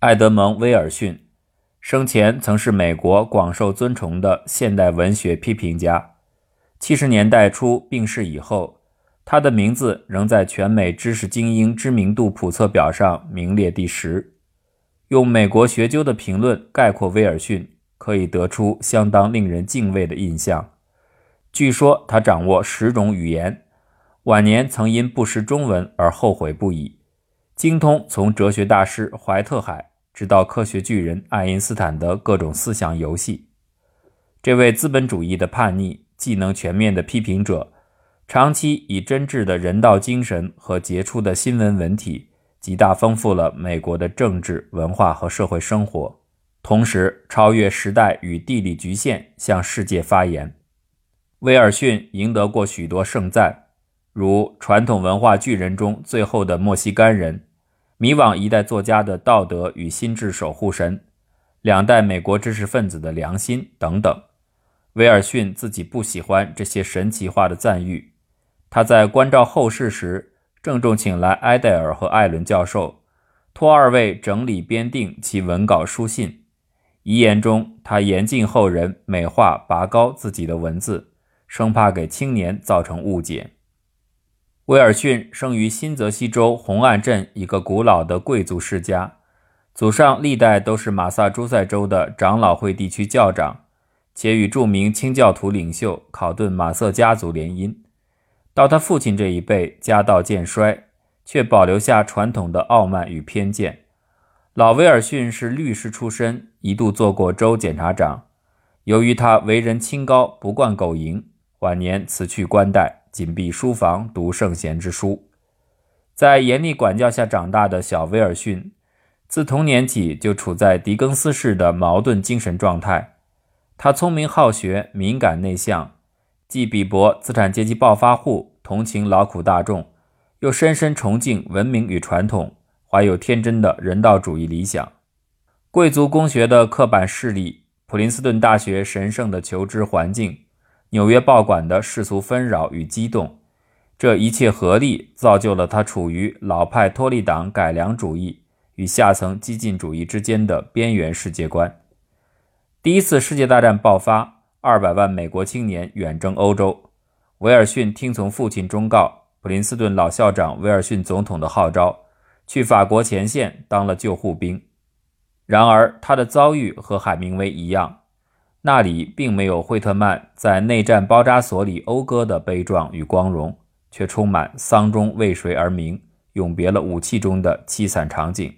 艾德蒙·威尔逊，生前曾是美国广受尊崇的现代文学批评家。七十年代初病逝以后，他的名字仍在全美知识精英知名度普测表上名列第十。用美国学究的评论概括威尔逊，可以得出相当令人敬畏的印象。据说他掌握十种语言，晚年曾因不识中文而后悔不已。精通从哲学大师怀特海直到科学巨人爱因斯坦的各种思想游戏。这位资本主义的叛逆、技能全面的批评者，长期以真挚的人道精神和杰出的新闻文体，极大丰富了美国的政治、文化和社会生活，同时超越时代与地理局限，向世界发言。威尔逊赢得过许多盛赞，如传统文化巨人中最后的墨西干人，迷惘一代作家的道德与心智守护神，两代美国知识分子的良心等等。威尔逊自己不喜欢这些神奇化的赞誉，他在关照后事时，郑重请来埃戴尔和艾伦教授，托二位整理编定其文稿书信。遗言中，他严禁后人美化拔高自己的文字。生怕给青年造成误解。威尔逊生于新泽西州红岸镇一个古老的贵族世家，祖上历代都是马萨诸塞州的长老会地区教长，且与著名清教徒领袖考顿·马瑟家族联姻。到他父亲这一辈，家道渐衰，却保留下传统的傲慢与偏见。老威尔逊是律师出身，一度做过州检察长。由于他为人清高，不惯苟淫。晚年辞去官带，紧闭书房读圣贤之书。在严厉管教下长大的小威尔逊，自童年起就处在狄更斯式的矛盾精神状态。他聪明好学，敏感内向，既鄙薄资产阶级暴发户，同情劳苦大众，又深深崇敬文明与传统，怀有天真的人道主义理想。贵族公学的刻板势力，普林斯顿大学神圣的求知环境。纽约报馆的世俗纷扰与激动，这一切合力造就了他处于老派托利党改良主义与下层激进主义之间的边缘世界观。第一次世界大战爆发，二百万美国青年远征欧洲。威尔逊听从父亲忠告，普林斯顿老校长威尔逊总统的号召，去法国前线当了救护兵。然而，他的遭遇和海明威一样。那里并没有惠特曼在内战包扎所里讴歌的悲壮与光荣，却充满丧钟为谁而鸣，永别了武器中的凄惨场景。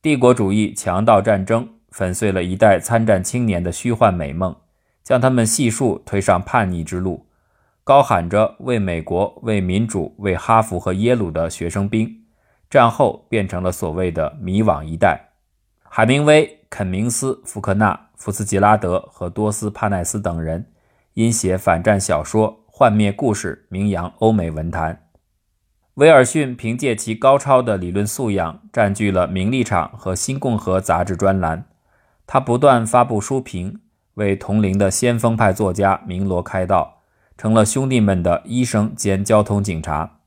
帝国主义强盗战争粉碎了一代参战青年的虚幻美梦，将他们悉数推上叛逆之路，高喊着为美国、为民主、为哈佛和耶鲁的学生兵，战后变成了所谓的迷惘一代。海明威、肯明斯、福克纳。福斯吉拉德和多斯帕奈斯等人因写反战小说《幻灭故事》名扬欧美文坛。威尔逊凭借其高超的理论素养，占据了《名利场》和《新共和》杂志专栏。他不断发布书评，为同龄的先锋派作家鸣锣开道，成了兄弟们的医生兼交通警察。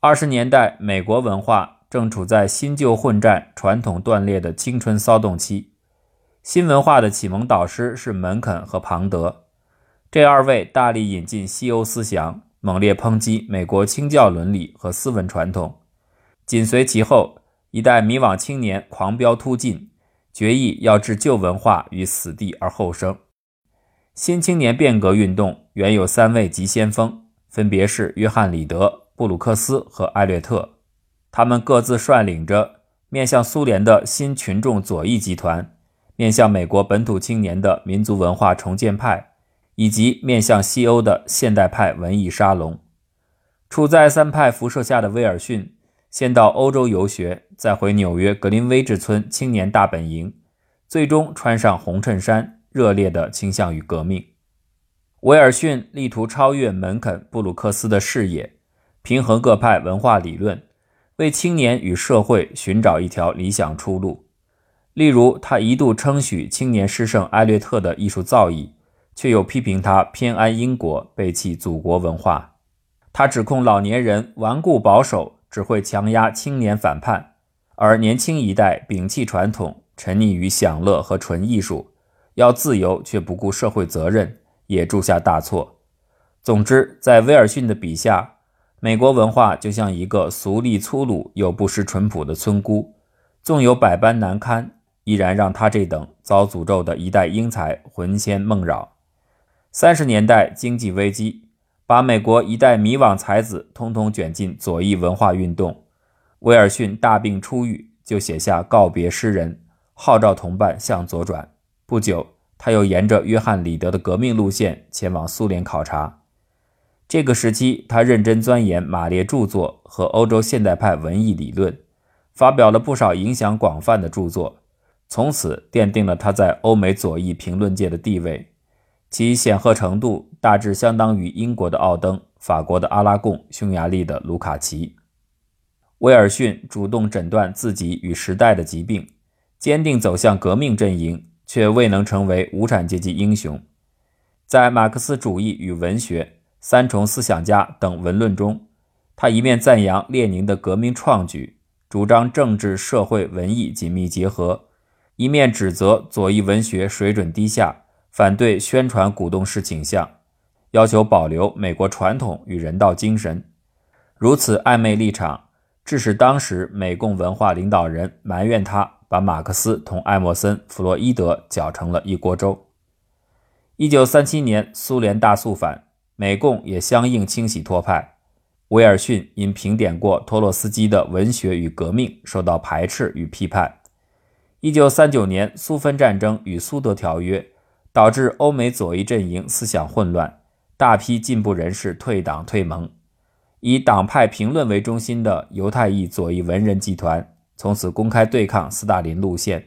二十年代，美国文化正处在新旧混战、传统断裂的青春骚动期。新文化的启蒙导师是门肯和庞德，这二位大力引进西欧思想，猛烈抨击美国清教伦理和斯文传统。紧随其后，一代迷惘青年狂飙突进，决意要置旧文化于死地而后生。新青年变革运动原有三位急先锋，分别是约翰·里德、布鲁克斯和艾略特，他们各自率领着面向苏联的新群众左翼集团。面向美国本土青年的民族文化重建派，以及面向西欧的现代派文艺沙龙，处在三派辐射下的威尔逊，先到欧洲游学，再回纽约格林威治村青年大本营，最终穿上红衬衫，热烈地倾向于革命。威尔逊力图超越门肯、布鲁克斯的视野，平衡各派文化理论，为青年与社会寻找一条理想出路。例如，他一度称许青年诗圣艾略特的艺术造诣，却又批评他偏安英国，背弃祖国文化。他指控老年人顽固保守，只会强压青年反叛，而年轻一代摒弃传统，沉溺于享乐和纯艺术，要自由却不顾社会责任，也铸下大错。总之，在威尔逊的笔下，美国文化就像一个俗丽粗鲁又不失淳朴的村姑，纵有百般难堪，依然让他这等遭诅咒的一代英才魂牵梦绕。三十年代经济危机，把美国一代迷惘才子通通卷进左翼文化运动。威尔逊大病初愈，就写下告别诗人，号召同伴向左转。不久，他又沿着约翰·里德的革命路线前往苏联考察。这个时期，他认真钻研马列著作和欧洲现代派文艺理论，发表了不少影响广泛的著作，从此奠定了他在欧美左翼评论界的地位。其显赫程度大致相当于英国的奥登、法国的阿拉贡、匈牙利的卢卡奇。威尔逊主动诊断自己与时代的疾病，坚定走向革命阵营，却未能成为无产阶级英雄。在《马克思主义与文学》《三重思想家》等文论中，他一面赞扬列宁的革命创举，主张政治、社会、文艺紧密结合，一面指责左翼文学水准低下，反对宣传鼓动式倾向，要求保留美国传统与人道精神。如此暧昧立场。致使当时美共文化领导人埋怨他把马克思同艾默森、弗洛伊德搅成了一锅粥。一九三七年，苏联大肃反，美共也相应清洗托派。威尔逊因评点过托洛斯基的《文学与革命》，受到排斥与批判。一九三九年，苏芬战争与苏德条约导致欧美左翼阵营思想混乱，大批进步人士退党退盟。以党派评论为中心的犹太裔左翼文人集团从此公开对抗斯大林路线，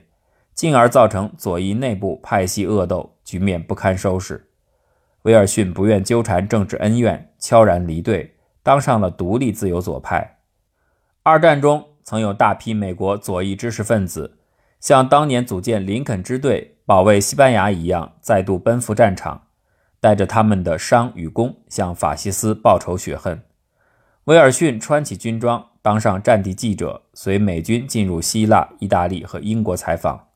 进而造成左翼内部派系恶斗，局面不堪收拾。威尔逊不愿纠缠政治恩怨，悄然离队，当上了独立自由左派。二战中，曾有大批美国左翼知识分子，像当年组建林肯支队保卫西班牙一样，再度奔赴战场，带着他们的伤与功，向法西斯报仇雪恨。威尔逊穿起军装，当上战地记者，随美军进入希腊、意大利和英国采访。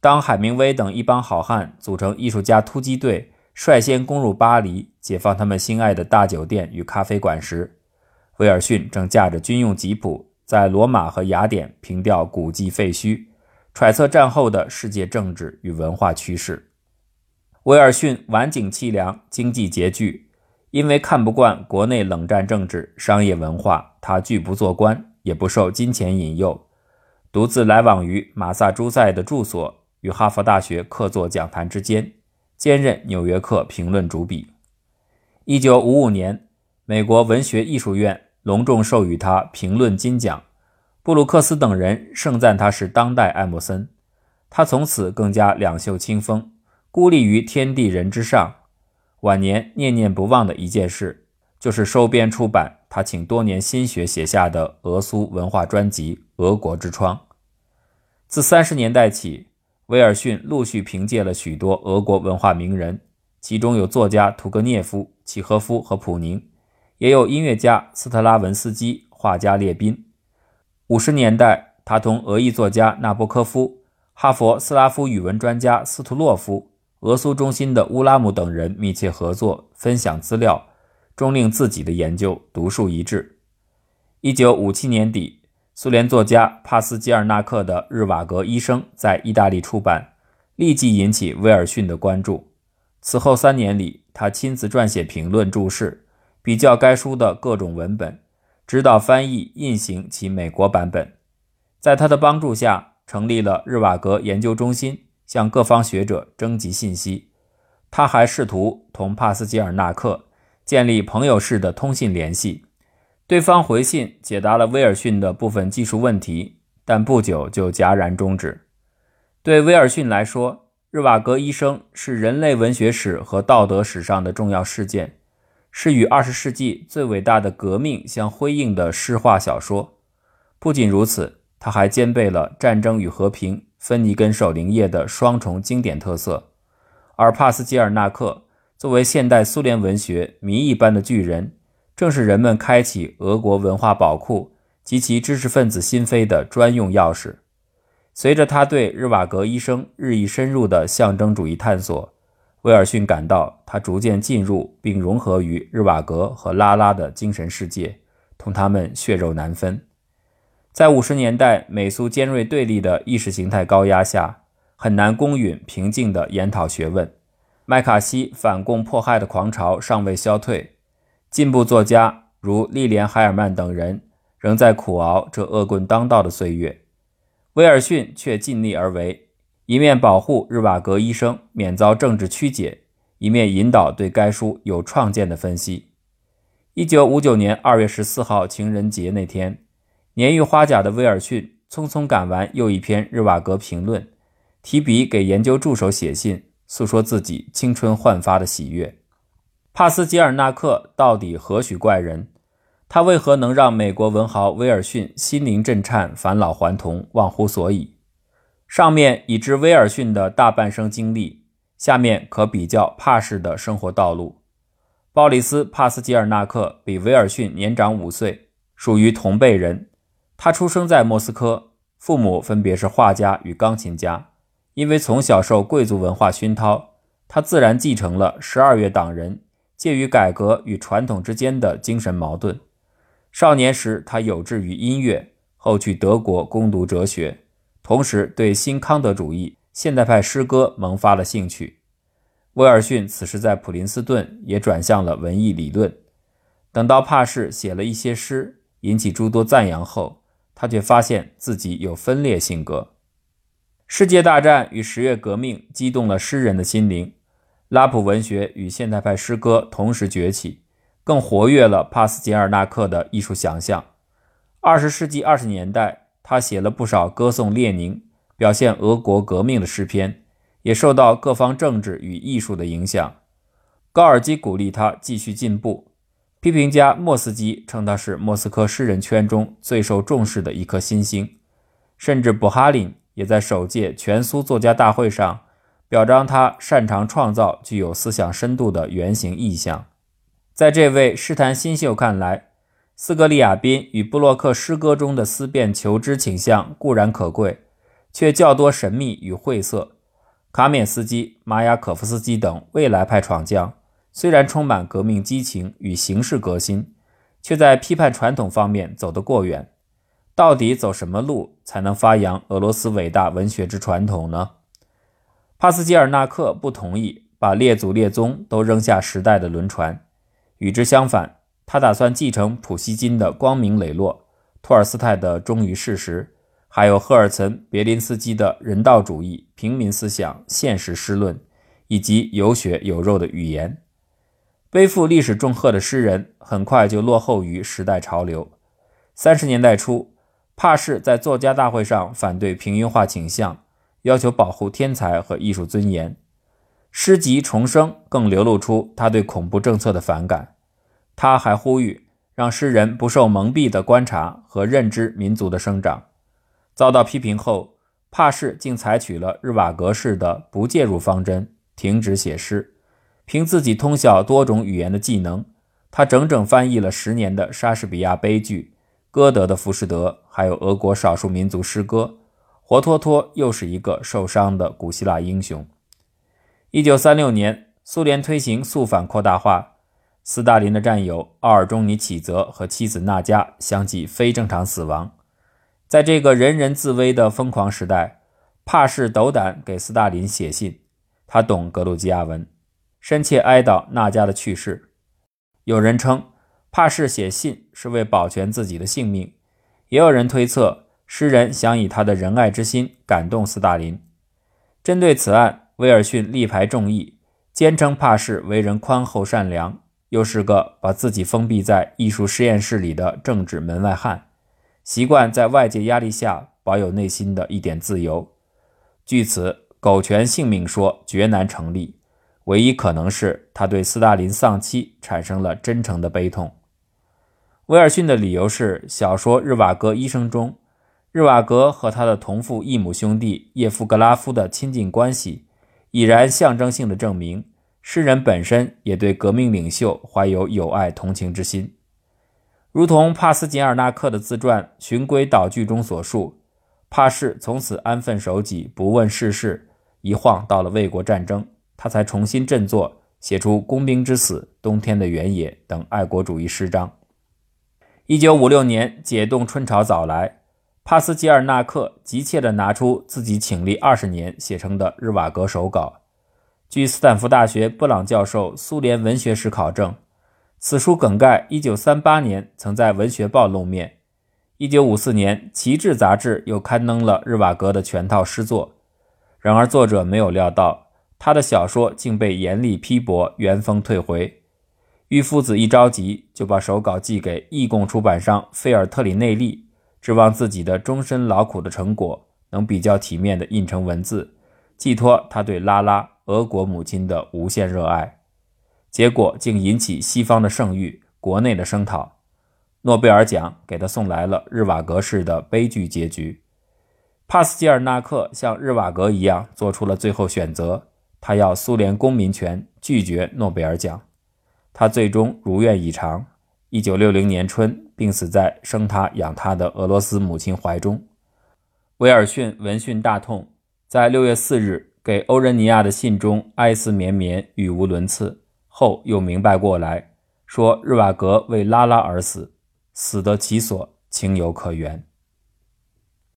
当海明威等一帮好汉组成艺术家突击队，率先攻入巴黎，解放他们心爱的大酒店与咖啡馆时，威尔逊正驾着军用吉普，在罗马和雅典凭吊古迹废墟，揣测战后的世界政治与文化趋势。威尔逊晚景凄凉，经济拮据。因为看不惯国内冷战政治、商业文化，他拒不做官，也不受金钱引诱，独自来往于马萨诸塞的住所与哈佛大学客座讲坛之间，兼任《纽约客》评论主笔。一九五五年，美国文学艺术院隆重授予他评论金奖，布鲁克斯等人盛赞他是当代爱默森。他从此更加两袖清风，孤立于天地人之上。晚年念念不忘的一件事，就是收编出版他请多年心血写下的俄苏文化专辑《俄国之窗》。自三十年代起，威尔逊陆续凭借了许多俄国文化名人，其中有作家屠格涅夫、契诃夫和普宁，也有音乐家斯特拉文斯基、画家列宾。五十年代，他同俄裔作家纳博科夫、哈佛斯拉夫语文专家斯图洛夫。俄苏中心的乌拉姆等人密切合作，分享资料，终令自己的研究独树一帜。一九五七年底，苏联作家帕斯基尔纳克的《日瓦格医生》在意大利出版，立即引起威尔逊的关注。此后三年里，他亲自撰写评论注释，比较该书的各种文本，指导翻译、印行其美国版本。在他的帮助下，成立了日瓦格研究中心。向各方学者征集信息，他还试图同帕斯吉尔纳克建立朋友式的通信联系。对方回信解答了威尔逊的部分技术问题，但不久就戛然终止。对威尔逊来说，日瓦格医生是人类文学史和道德史上的重要事件，是与二十世纪最伟大的革命相辉映的诗化小说。不仅如此，他还兼备了《战争与和平》。芬尼根守灵夜的双重经典特色，而帕斯吉尔纳克作为现代苏联文学谜一般的巨人，正是人们开启俄国文化宝库、及其知识分子心扉的专用钥匙。随着他对日瓦格医生日益深入的象征主义探索，威尔逊感到他逐渐进入并融合于日瓦格和拉拉的精神世界，同他们血肉难分。在五十年代美苏尖锐对立的意识形态高压下，很难公允平静地研讨学问。麦卡锡反共迫害的狂潮尚未消退，进步作家如莉莲·海尔曼等人仍在苦熬这恶棍当道的岁月。威尔逊却尽力而为，一面保护日瓦格医生免遭政治曲解，一面引导对该书有创建的分析。一九五九年二月十四号情人节那天，年逾花甲的威尔逊匆匆赶完又一篇日瓦格评论，提笔给研究助手写信。诉说自己青春焕发的喜悦。帕斯捷尔纳克到底何许怪人？他为何能让美国文豪威尔逊心灵震颤、返老还童、忘乎所以？上面已知威尔逊的大半生经历，下面可比较帕氏的生活道路。鲍里斯·帕斯捷尔纳克比威尔逊年长五岁，属于同辈人。他出生在莫斯科，父母分别是画家与钢琴家。因为从小受贵族文化熏陶，他自然继承了十二月党人介于改革与传统之间的精神矛盾。少年时，他有志于音乐，后去德国攻读哲学，同时对新康德主义、现代派诗歌萌发了兴趣。威尔逊此时在普林斯顿也转向了文艺理论。等到帕氏写了一些诗，引起诸多赞扬后，他却发现自己有分裂性格。世界大战与十月革命激动了诗人的心灵，拉普文学与现代派诗歌同时崛起，更活跃了帕斯捷尔纳克的艺术想象。二十世纪二十年代，他写了不少歌颂列宁、表现俄国革命的诗篇，也受到各方政治与艺术的影响。高尔基鼓励他继续进步，批评家莫斯基称他是莫斯科诗人圈中最受重视的一颗新星，甚至布哈林。也在首届全苏作家大会上表彰他擅长创造具有思想深度的原型意象。在这位诗坛新秀看来，斯格利亚宾与布洛克诗歌中的思辨求知倾向固然可贵，却较多神秘与晦涩。卡缅斯基、马雅可夫斯基等未来派闯将虽然充满革命激情与形式革新，却在批判传统方面走得过远。到底走什么路才能发扬俄罗斯伟大文学之传统呢？帕斯捷尔纳克不同意把列祖列宗都扔下时代的轮船，与之相反，他打算继承普希金的光明磊落、托尔斯泰的忠于事实，还有赫尔岑别林斯基的人道主义、平民思想、现实诗论，以及有血有肉的语言。背负历史重荷的诗人很快就落后于时代潮流。三十年代初。帕氏在作家大会上反对平庸化倾向，要求保护天才和艺术尊严。诗集《重生》更流露出他对恐怖政策的反感。他还呼吁让诗人不受蒙蔽的观察和认知民族的生长。遭到批评后，帕氏竟采取了日瓦格式的不介入方针，停止写诗。凭自己通晓多种语言的技能，他整整翻译了十年的莎士比亚悲剧。歌德的《浮士德》，还有俄国少数民族诗歌，活脱脱又是一个受伤的古希腊英雄。一九三六年，苏联推行肃反扩大化，斯大林的战友奥尔中尼启泽和妻子娜佳相继非正常死亡。在这个人人自危的疯狂时代，帕氏斗胆给斯大林写信，他懂格鲁吉亚文，深切哀悼娜佳的去世。有人称。帕氏写信是为保全自己的性命，也有人推测诗人想以他的仁爱之心感动斯大林。针对此案，威尔逊力排众议，坚称帕氏为人宽厚善良，又是个把自己封闭在艺术实验室里的政治门外汉，习惯在外界压力下保有内心的一点自由。据此，苟全性命说绝难成立，唯一可能是他对斯大林丧妻产生了真诚的悲痛。威尔逊的理由是，小说《日瓦格医生》中，日瓦格和他的同父异母兄弟叶夫格拉夫的亲近关系，已然象征性的证明，诗人本身也对革命领袖怀有友爱同情之心。如同帕斯捷尔纳克的自传《循规蹈矩》中所述，帕氏从此安分守己，不问世事。一晃到了卫国战争，他才重新振作，写出《工兵之死》《冬天的原野》等爱国主义诗章。一九五六年，解冻春潮早来，帕斯捷尔纳克急切地拿出自己倾力二十年写成的《日瓦格》手稿。据斯坦福大学布朗教授苏联文学史考证。此书梗概：1938年曾在《文学报》露面，1954年《旗帜》杂志又刊登了日瓦格的全套诗作。然而，作者没有料到，他的小说竟被严厉批驳，原封退回。玉夫子一着急，就把手稿寄给易供出版商费尔特里内利，指望自己的终身劳苦的成果能比较体面地印成文字，寄托他对拉拉俄国母亲的无限热爱。结果竟引起西方的盛誉，国内的声讨，诺贝尔奖给他送来了日瓦格式的悲剧结局。帕斯捷尔纳克像日瓦格一样做出了最后选择，他要苏联公民权，拒绝诺贝尔奖。他最终如愿以偿，一九六零年春病死在生他养他的俄罗斯母亲怀中。威尔逊闻讯大痛，在六月四日给欧仁尼亚的信中哀思绵绵，语无伦次。后又明白过来，说日瓦格为拉拉而死，死得其所，情有可原。